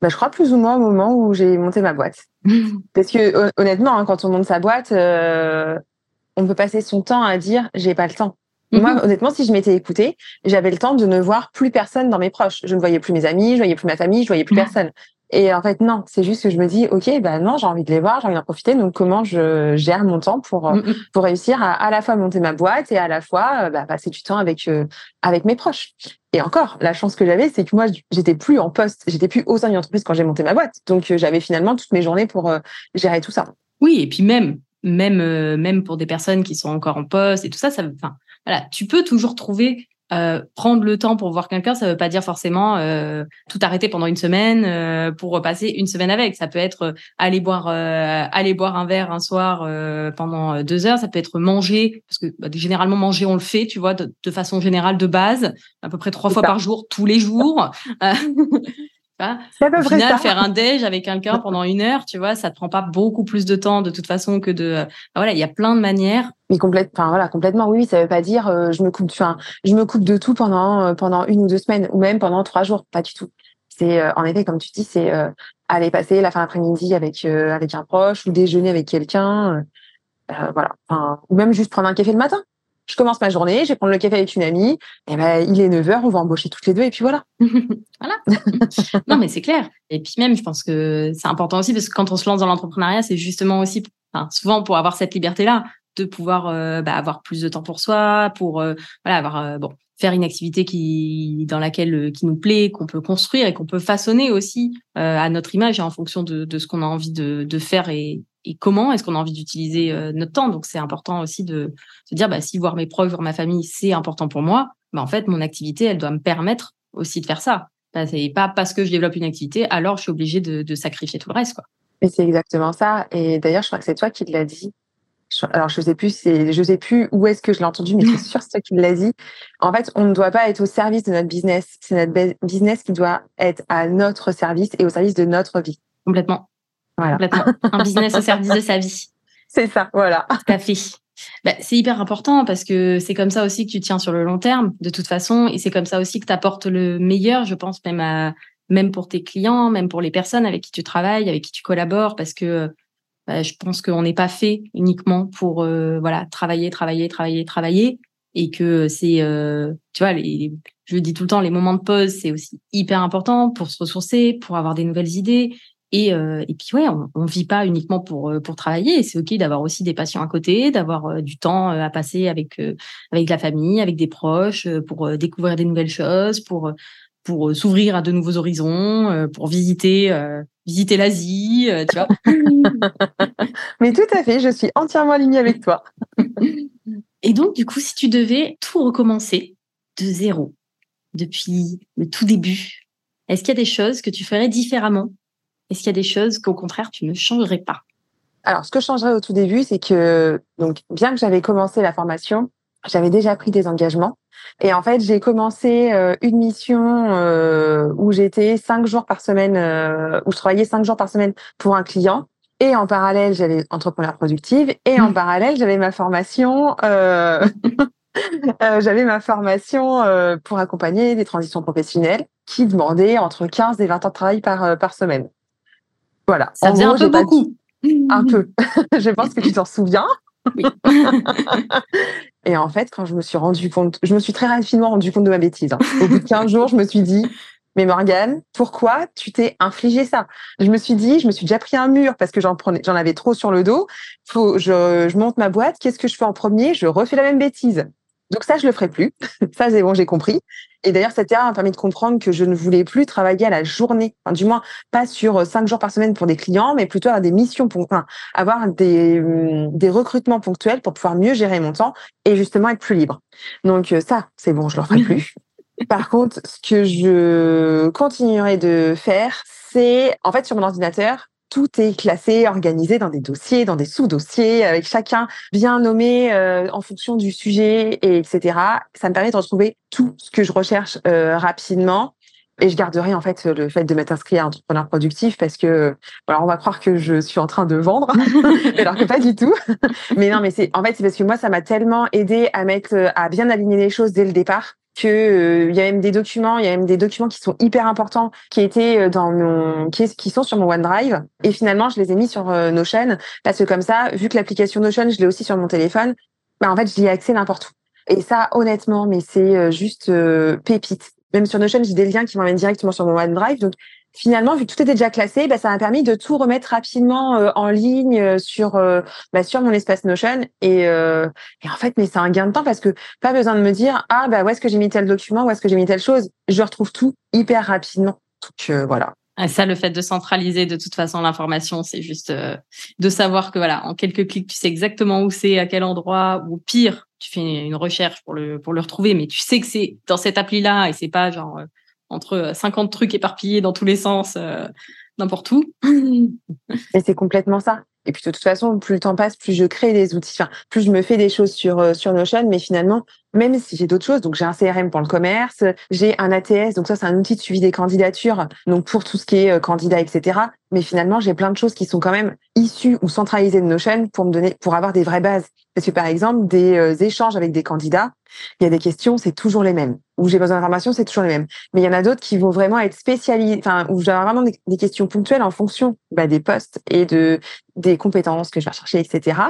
bah, je crois plus ou moins au moment où j'ai monté ma boîte. <laughs> Parce que honnêtement, hein, quand on monte sa boîte, on peut passer son temps à dire j'ai pas le temps. Moi, mhm. honnêtement, si je m'étais écoutée, j'avais le temps de ne voir plus personne dans mes proches. Je ne voyais plus mes amis, je voyais plus ma famille, je voyais plus personne. Et en fait, non, c'est juste que je me dis, OK, bah non, j'ai envie de les voir, j'ai envie d'en profiter. Donc, comment je gère mon temps pour, euh, pour réussir à à la fois monter ma boîte et à la fois euh, bah, passer du temps avec, euh, avec mes proches. Et encore, la chance que j'avais, c'est que moi, j'étais plus en poste, j'étais plus au sein d'une entreprise quand j'ai monté ma boîte. Donc, j'avais finalement toutes mes journées pour gérer tout ça. Oui, et puis même, même, même pour des personnes qui sont encore en poste et tout ça, ça, enfin, voilà, tu peux toujours trouver euh, prendre le temps pour voir quelqu'un, ça veut pas dire forcément euh, tout arrêter pendant une semaine euh, pour repasser une semaine avec. Ça peut être aller boire aller boire un verre un soir pendant deux heures. Ça peut être manger parce que bah, généralement manger on le fait, tu vois, de, de, façon générale de base, à peu près trois fois par jour, tous les jours. <laughs> <laughs> Au final, faire un déj avec quelqu'un pendant une heure, tu vois, ça te prend pas beaucoup plus de temps de toute façon que de. voilà, il y a plein de manières. Mais complète, enfin voilà, complètement. Oui, ça veut pas dire euh, je me coupe, enfin, je me coupe de tout pendant euh, pendant une ou deux semaines ou même pendant trois jours, pas du tout. C'est euh, en effet, comme tu dis, c'est aller passer la fin d'après-midi avec avec un proche ou déjeuner avec quelqu'un, voilà, enfin, ou même juste prendre un café le matin je commence ma journée, je vais prendre le café avec une amie, et ben il est 9h, on va embaucher toutes les deux et puis voilà. <laughs> voilà. non mais c'est clair. Et puis même je pense que c'est important aussi parce que quand on se lance dans l'entrepreneuriat, c'est justement aussi enfin, souvent pour avoir cette liberté là de pouvoir euh, bah, avoir plus de temps pour soi, pour euh, voilà avoir euh, bon faire une activité qui dans laquelle qui nous plaît, qu'on peut construire et qu'on peut façonner aussi à notre image et en fonction de, de ce qu'on a envie de, de faire et, et comment est-ce qu'on a envie d'utiliser euh, notre temps. Donc, c'est important aussi de se dire, bah, si voir mes proches, voir ma famille, c'est important pour moi, bah, en fait, mon activité, elle doit me permettre aussi de faire ça. Bah, c'est pas parce que je développe une activité, alors je suis obligée de, sacrifier tout le reste, quoi. Et c'est exactement ça. Et d'ailleurs, je crois que c'est toi qui l'as dit. Alors, je sais plus, c'est, je sais plus où est-ce que je l'ai entendu, mais c'est <laughs> sûr c'est toi qui l'as dit. En fait, on ne doit pas être au service de notre business. C'est notre business qui doit être à notre service et au service de notre vie. Complètement. Un business au service de sa vie. <laughs> C'est ça, voilà. Tout à fait. Bah, c'est hyper important parce que c'est comme ça aussi que tu tiens sur le long terme, de toute façon, et c'est comme ça aussi que tu apportes le meilleur, je pense, même à, même pour tes clients, même pour les personnes avec qui tu travailles, avec qui tu collabores, parce que bah, je pense qu'on n'est pas fait uniquement pour euh, voilà travailler, travailler, travailler, travailler, et que c'est, euh, tu vois, les, je dis tout le temps, les moments de pause, c'est aussi hyper important pour se ressourcer, pour avoir des nouvelles idées, et, euh, et puis ouais, on, on vit pas uniquement pour euh, pour travailler. C'est ok d'avoir aussi des patients à côté, d'avoir euh, du temps à passer avec avec la famille, avec des proches, pour découvrir des nouvelles choses, pour pour s'ouvrir à de nouveaux horizons, pour visiter visiter l'Asie, tu vois. <laughs> Mais tout à fait, je suis entièrement alignée avec toi. <laughs> et donc du coup, si tu devais tout recommencer de zéro depuis le tout début, est-ce qu'il y a des choses que tu ferais différemment est-ce qu'il y a des choses qu'au contraire, tu ne changerais pas? Alors, ce que je changerais au tout début, c'est que, donc, bien que j'avais commencé la formation, j'avais déjà pris des engagements. Et en fait, j'ai commencé euh, une mission euh, où j'étais cinq jours par semaine, euh, où je travaillais cinq jours par semaine pour un client. Et en parallèle, j'avais entrepreneur productive. Et en mmh. parallèle, j'avais ma formation. <laughs> j'avais ma formation pour accompagner des transitions professionnelles qui demandaient entre 15 et 20 ans de travail par, par semaine. Voilà. Ça faisait un peu beaucoup. Un peu. <laughs> je pense que tu t'en souviens. Oui. <laughs> et en fait, quand je me suis rendu compte, je me suis très rapidement rendu compte de ma bêtise. Hein. Au bout de 15 jours, je me suis dit, mais Morgane, pourquoi tu t'es infligé ça? Je me suis dit, je me suis déjà pris un mur parce que j'en prenais, j'en avais trop sur le dos. Faut, je, je monte ma boîte. Qu'est-ce que je fais en premier? Je refais la même bêtise. Donc ça, je le ferai plus. <laughs> ça, c'est bon, j'ai compris. Et d'ailleurs, cette erreur m'a permis de comprendre que je ne voulais plus travailler à la journée, enfin, du moins pas sur euh, cinq jours par semaine pour des clients, mais plutôt avoir des missions, pour, enfin, avoir des, hum, des recrutements ponctuels pour pouvoir mieux gérer mon temps et justement être plus libre. Donc euh, ça, c'est bon, je le ferai plus. <laughs> Par contre, ce que je continuerai de faire, c'est en fait sur mon ordinateur, tout est classé, organisé dans des dossiers, dans des sous-dossiers, avec chacun bien nommé euh, en fonction du sujet, et etc. Ça me permet de retrouver tout ce que je recherche euh, rapidement. Et je garderai en fait le fait de m'être inscrit à entrepreneur productif parce que alors on va croire que je suis en train de vendre, <laughs> alors que pas du tout. mais non, mais c'est en fait c'est parce que moi ça m'a tellement aidé à mettre à bien aligner les choses dès le départ que euh, il y a même des documents, il y a même des documents qui sont hyper importants qui étaient euh, dans mon qui, qui sont sur mon OneDrive et finalement je les ai mis sur euh, Notion parce que comme ça, vu que l'application Notion, je l'ai aussi sur mon téléphone, bah en fait, j'y ai accès n'importe où. Et ça honnêtement, mais c'est juste pépite. Même sur Notion, j'ai des liens qui m'emmènent directement sur mon OneDrive. Donc finalement, vu que tout était déjà classé, bah, ça m'a permis de tout remettre rapidement euh, en ligne euh, sur euh, bah, sur mon espace Notion. Et, et en fait, mais c'est un gain de temps parce que pas besoin de me dire ah bah où est-ce que j'ai mis tel document, où est-ce que j'ai mis telle chose. Je retrouve tout hyper rapidement. Donc voilà. Et ça, le fait de centraliser de toute façon l'information, c'est juste de savoir que voilà, en quelques clics, tu sais exactement où c'est, à quel endroit, ou pire, tu fais une recherche pour le pour le retrouver, mais tu sais que c'est dans cette appli-là et c'est pas genre entre 50 trucs éparpillés dans tous les sens, euh, n'importe où. <laughs> Et c'est complètement ça. Et puis de toute façon, plus le temps passe, plus je crée des outils, enfin, plus je me fais des choses sur euh, sur Notion. Mais finalement, même si j'ai d'autres choses, donc j'ai un CRM pour le commerce, j'ai un ATS, donc ça c'est un outil de suivi des candidatures, donc pour tout ce qui est euh, candidat, etc. Mais finalement, j'ai plein de choses qui sont quand même issues ou centralisées de Notion pour me donner, pour avoir des vraies bases. Parce que par exemple, des échanges avec des candidats, il y a des questions, c'est toujours les mêmes. Où j'ai besoin d'informations, c'est toujours les mêmes. Mais il y en a d'autres qui vont vraiment être spécialisés, enfin, où j'ai vraiment des, questions ponctuelles en fonction bah, des postes et de des compétences que je vais chercher, etc.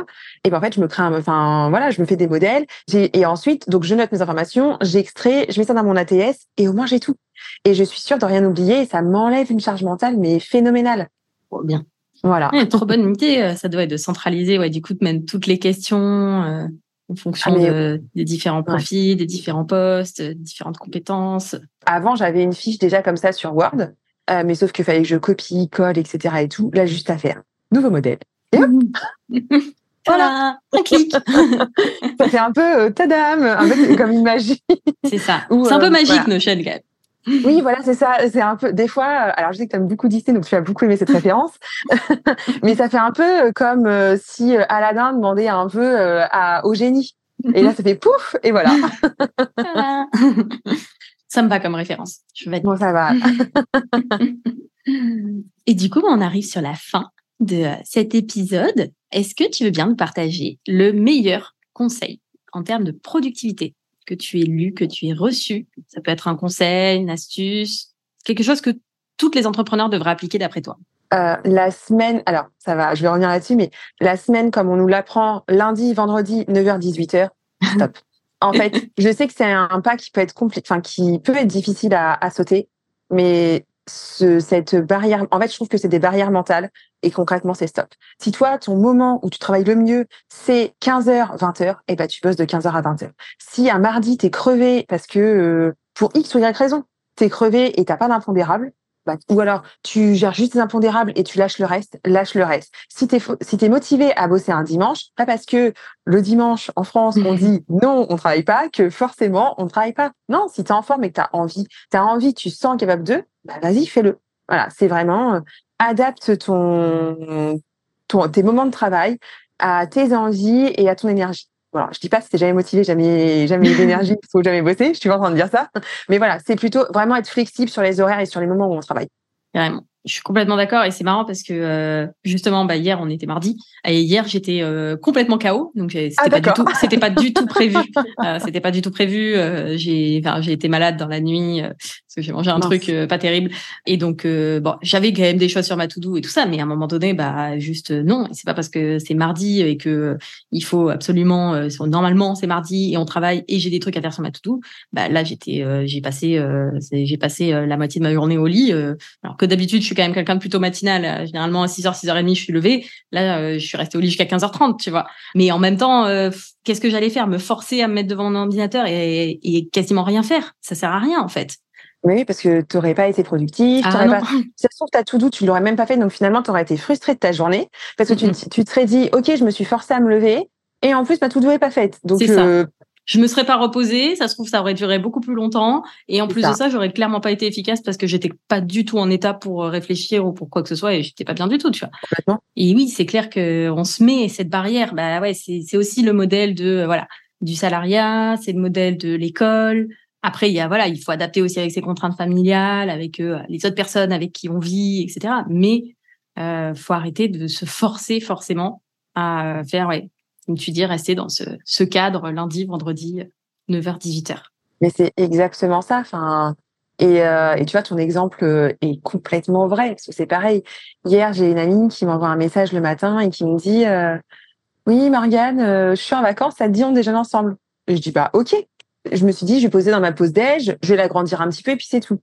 Et ben en fait, je me crée, enfin voilà, je me fais des modèles. Et ensuite, donc je note mes informations, j'extrais, je mets ça dans mon ATS et au moins j'ai tout. Et je suis sûre de rien oublier. Et ça m'enlève une charge mentale, mais phénoménale. Trop bien. Voilà. trop bonne idée. Euh, ça doit être de centraliser, ouais, du coup, de mettre toutes les questions. Euh, en fonction ah, des différents profils, des différents postes, des différentes compétences. Avant, j'avais une fiche déjà comme ça sur Word, euh, mais sauf qu'il fallait que je copie, colle, etc. et tout. Là, juste à faire. Nouveau modèle. Et hop <laughs> Voilà, un clic. <laughs> ça fait un peu euh, tadam, un peu comme une magie. C'est ça. C'est un peu euh, magique, voilà. Notion, quand même. Oui, voilà, c'est ça. C'est un peu, des fois, euh, alors je sais que tu aimes beaucoup Disney, donc tu as beaucoup aimé cette référence. <laughs> Mais ça fait un peu comme euh, si euh, Aladdin demandait un peu à, au génie. Et là, ça fait pouf, et voilà. ça me va comme référence. Je vais bon, ça va. <laughs> et du coup, on arrive sur la fin de cet épisode. Est-ce que tu veux bien nous partager le meilleur conseil en termes de productivité? Que tu aies lu, que tu aies reçu. Ça peut être un conseil, une astuce, quelque chose que toutes les entrepreneurs devraient appliquer d'après toi. Euh, la semaine, alors ça va, je vais revenir là-dessus, mais la semaine comme on nous l'apprend, lundi, vendredi, 9h, 18h, <laughs> stop. en fait, je sais que c'est un pas qui peut être compliqué, enfin qui peut être difficile à, à sauter, mais ce, cette barrière, en fait, je trouve que c'est des barrières mentales et concrètement, c'est stop. Si toi, ton moment où tu travailles le mieux, c'est 15h, 20h, eh ben, tu bosses de 15h à 20h. Si un mardi, t'es crevé parce que, euh, pour X ou Y raison, t'es crevé et t'as pas d'impondérable, bah, ou alors tu gères juste des impondérables et tu lâches le reste, lâche le reste. Si t'es si es motivé à bosser un dimanche, pas parce que le dimanche en France on dit non on travaille pas que forcément on travaille pas. Non, si tu es en forme et que tu as envie, tu as envie, tu sens capable de, bah vas-y fais-le. Voilà, c'est vraiment euh, adapte ton tes moments de travail à tes envies et à ton énergie. Voilà, je dis pas que t'es jamais motivé, jamais, jamais <laughs> d'énergie, il faut jamais bosser. Je suis pas en train de dire ça. Mais voilà, c'est plutôt vraiment être flexible sur les horaires et sur les moments où on travaille. Carrément. Je suis complètement d'accord et c'est marrant parce que euh, justement bah hier on était mardi et hier j'étais euh, complètement KO donc c'était ah, pas du tout c'était pas du tout prévu. <laughs> Euh, c'était pas du tout prévu j'ai enfin j'ai été malade dans la nuit parce que j'ai mangé un truc pas terrible et donc bon j'avais quand même des choses sur ma to do et tout ça mais à un moment donné bah juste non c'est pas parce que c'est mardi et que il faut absolument normalement c'est mardi et on travaille et j'ai des trucs à faire sur ma to do bah là j'étais j'ai passé j'ai passé la moitié de ma journée au lit alors que d'habitude suis quand même quelqu'un de plutôt matinal. Euh, généralement, à 6h, 6h30, je suis levée. Là, euh, je suis restée au lit jusqu'à 15h30, tu vois. Mais en même temps, euh, qu'est-ce que j'allais faire? Me forcer à me mettre devant mon ordinateur et, quasiment rien faire? Ça sert à rien, en fait. Oui, parce que tu n'aurais pas été productif. Ah, pas... Ça se trouve, ta tout doux, tu l'aurais même pas fait. Donc finalement, tu aurais été frustré de ta journée parce que tu, tu, te serais dit, OK, je me suis forcée à me lever. Et en plus, ma tout doux est pas faite. Donc, je me serais pas reposée, ça se trouve ça aurait duré beaucoup plus longtemps et en plus de ça, j'aurais clairement pas été efficace parce que j'étais pas du tout en état pour euh, réfléchir ou pour quoi que ce soit et j'étais pas bien du tout, tu vois. Et oui, c'est clair que on se met cette barrière, bah ouais, c'est aussi le modèle de euh, voilà, du salariat, c'est le modèle de l'école. Après, il y a voilà, il faut adapter aussi avec ses contraintes familiales, avec euh, les autres personnes avec qui on vit, etc. Mais euh, faut arrêter de se forcer forcément à faire ouais, comme tu dis, rester dans ce, cadre lundi, vendredi, 9h, 18h. Mais c'est exactement ça. Euh, et, tu vois, ton exemple euh, est complètement vrai, parce que c'est pareil. Hier, j'ai une amie qui m'envoie un message le matin et qui me dit euh, Oui, Morgane, je suis en vacances, ça te dit on déjeune ensemble? Je dis Bah, ok. Je me suis dit, je vais poser dans ma pause déj, je vais l'agrandir un petit peu et puis c'est tout.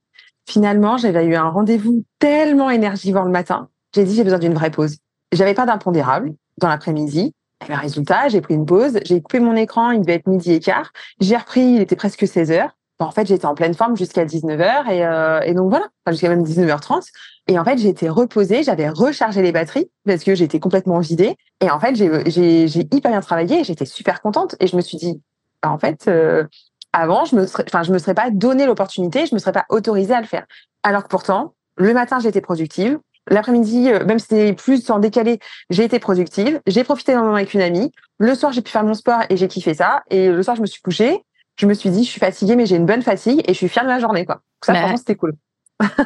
Finalement, j'avais eu un rendez-vous tellement énergivore le matin. J'ai dit, j'ai besoin d'une vraie pause. J'avais pas d'impondérable dans l'après-midi. Et ben, résultat, j'ai pris une pause, j'ai coupé mon écran, il devait être midi et quart. J'ai repris, il était presque 16 heures. en fait, j'étais en pleine forme jusqu'à 19h et, euh, et donc voilà, enfin, jusqu'à même 19h30. Et en fait, j'étais reposée, j'avais rechargé les batteries parce que j'étais complètement vidée. Et en fait, j'ai hyper bien travaillé, j'étais super contente et je me suis dit, bah, en fait, euh, avant, je me serais, enfin, je me serais pas donné l'opportunité, je me serais pas autorisée à le faire. Alors que pourtant, le matin, j'étais productive, L'après-midi, euh, même si c'était plus en décalé, j'ai été productive. J'ai profité d'un moment avec une amie. Le soir, j'ai pu faire mon sport et j'ai kiffé ça. Et le soir, je me suis couchée. Je me suis dit, je suis fatiguée, mais j'ai une bonne fatigue et je suis fière de ma journée, quoi. Ça, bah, franchement, c'était cool.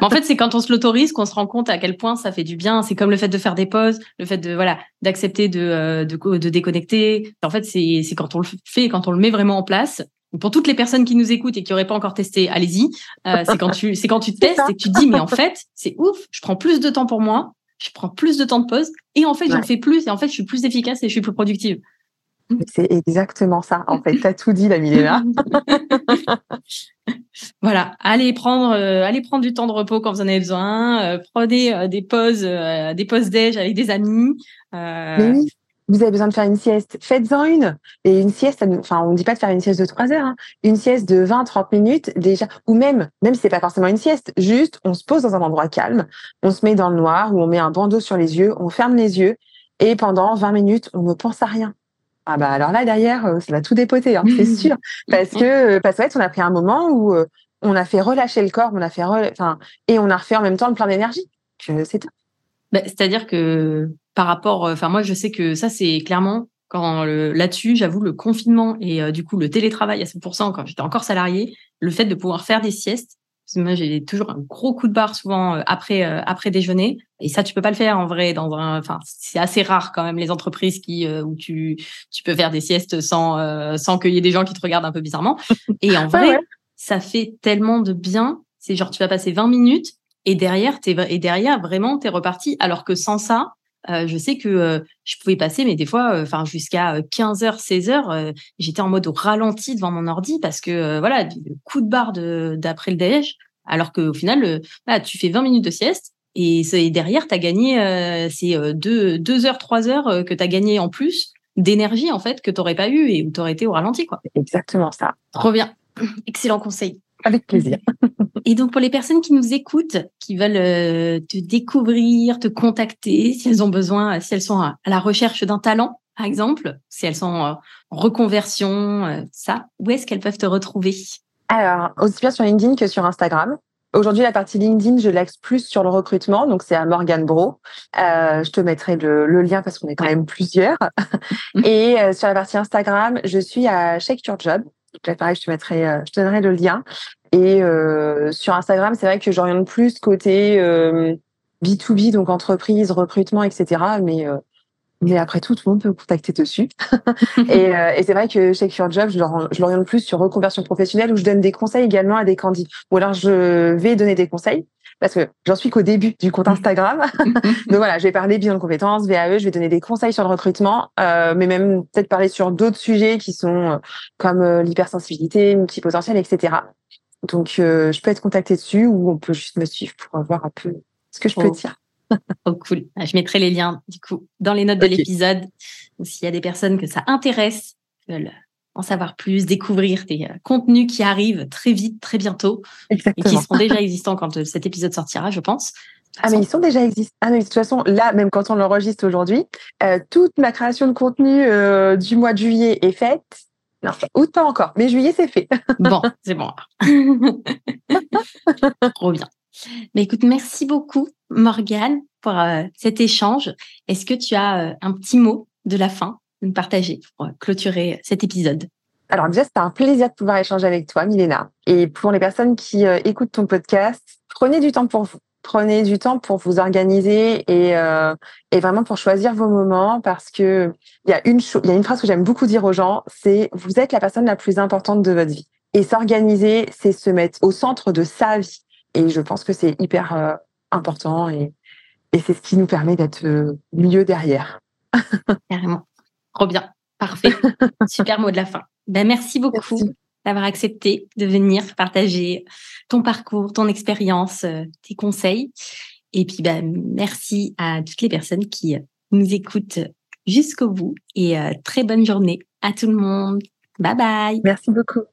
en fait, c'est quand on se <laughs> l'autorise qu'on se rend compte à quel point ça fait du bien. C'est comme le fait de faire des pauses, le fait de voilà d'accepter de, euh, de, de déconnecter. En fait, c'est quand on le fait, quand on le met vraiment en place, pour toutes les personnes qui nous écoutent et qui n'auraient pas encore testé, allez-y. Euh, c'est quand tu, c'est quand tu <laughs> testes et que tu dis, mais en fait, c'est ouf, je prends plus de temps pour moi, je prends plus de temps de pause et en fait, j'en fais plus et en fait, je suis plus efficace et je suis plus productive. C'est exactement ça. En fait, t'as tout dit, la Milena. <laughs> voilà, allez prendre, euh, allez prendre du temps de repos quand vous en avez besoin. Euh, prenez des pauses, des pauses déj avec des amis. oui vous avez besoin de faire une sieste, faites-en une. Et une sieste, enfin, on ne dit pas de faire une sieste de 3 heures, hein. une sieste de 20, 30 minutes déjà, ou même, même si c'est pas forcément une sieste, juste, on se pose dans un endroit calme, on se met dans le noir, ou on met un bandeau sur les yeux, on ferme les yeux, et pendant 20 minutes, on ne pense à rien. Ah bah alors là derrière, euh, ça va tout dépoter, hein, c'est <laughs> sûr, parce que parce qu'en fait, on a pris un moment où euh, on a fait relâcher le corps, on a fait, enfin, et on a refait en même temps le plein d'énergie. C'est tout. Bah, c'est-à-dire que par rapport, euh, enfin moi je sais que ça c'est clairement quand là-dessus, j'avoue le confinement et euh, du coup le télétravail à 100% quand j'étais encore salarié, le fait de pouvoir faire des siestes. Parce que moi j'ai toujours un gros coup de barre souvent euh, après après déjeuner. Et ça tu peux pas le faire en vrai dans un enfin c'est assez rare quand même les entreprises qui où tu tu peux faire des siestes sans sans qu'il y ait des gens qui te regardent un peu bizarrement. <laughs> Et en vrai ça fait tellement de bien. C'est genre tu vas passer 20 minutes et derrière t'es et derrière vraiment t'es reparti alors que sans ça euh, je sais que euh, je pouvais passer, mais des fois, euh, enfin jusqu'à 15h, 16h, j'étais en mode ralenti devant mon ordi parce que voilà, le coup de barre d'après le déj, alors qu'au final, tu fais 20 minutes de sieste et, derrière, tu as gagné ces 2, 2 heures, 3 heures que tu as gagné en plus d'énergie en fait que tu n'aurais pas eu et où tu aurais été au ralenti. quoi. Exactement ça. Trop bien. Excellent conseil. Avec plaisir. <laughs> Et donc, pour les personnes qui nous écoutent, qui veulent euh, te découvrir, te contacter, si elles ont besoin, si elles sont à la recherche d'un talent, par exemple, si elles sont en reconversion, euh, ça, où est-ce qu'elles peuvent te retrouver? Alors, aussi bien sur LinkedIn que sur Instagram. Aujourd'hui, la partie LinkedIn, je l'axe plus sur le recrutement, donc c'est à Morgan Bro. Euh, je te mettrai le, le lien parce qu'on est quand même plusieurs. <laughs> Et euh, sur la partie Instagram, je suis à Shake Your Job. Pareil, je te mettrai, euh, je te donnerai le lien. Et euh, sur Instagram, c'est vrai que j'oriente plus côté B2B, donc entreprise, recrutement, etc. Mais mais après tout, tout le monde peut contacter dessus. <laughs> et, euh, et c'est vrai que chez Cure Job, je l'oriente plus sur reconversion professionnelle où je donne des conseils également à des candidats. Ou alors je vais donner des conseils parce que j'en suis qu'au début du compte Instagram. <laughs> Donc voilà, je vais parler bilan de compétences, VAE, je vais donner des conseils sur le recrutement, euh, mais même peut-être parler sur d'autres sujets qui sont euh, comme euh, l'hypersensibilité, multipotentiel, etc. Donc je peux être contactée dessus ou on peut juste me suivre pour voir un peu ce que je peux dire. <laughs> Oh, cool. Ah, je mettrai les liens, du coup, dans les notes de l'épisode. S'il y a des personnes que ça intéresse, qui veulent en savoir plus, découvrir des euh, contenus qui arrivent très vite, très bientôt, et qui seront déjà <laughs> existants quand euh, cet épisode sortira, je pense. Ah, mais ils sont déjà existants. Ah, mais de toute façon, là, même quand on l'enregistre aujourd'hui, euh, toute ma création de contenu du mois de juillet est faite. Non, ou pas encore, mais juillet, c'est fait. <laughs> bon, c'est bon. Trop bien. Mais écoute, merci beaucoup, Morgane, pour euh, cet échange. Est-ce que tu as euh, un petit mot de la fin à nous partager pour euh, clôturer cet épisode? Alors déjà, c'était un plaisir de pouvoir échanger avec toi, Milena. Et pour les personnes qui écoutent ton podcast, prenez du temps pour vous. Prenez du temps pour vous organiser et, vraiment pour choisir vos moments parce que il y a une il y a une phrase que j'aime beaucoup dire aux gens, c'est vous êtes la personne la plus importante de votre vie. Et s'organiser, c'est se mettre au centre de sa vie. Et je pense que c'est hyper euh, important et, et c'est ce qui nous permet d'être euh, mieux derrière. <laughs> Carrément. Trop bien. Parfait. <laughs> Super mot de la fin. Ben, merci beaucoup d'avoir accepté de venir partager ton parcours, ton expérience, euh, tes conseils. Et puis, ben, merci à toutes les personnes qui nous écoutent jusqu'au bout et très bonne journée à tout le monde. Bye bye. Merci beaucoup.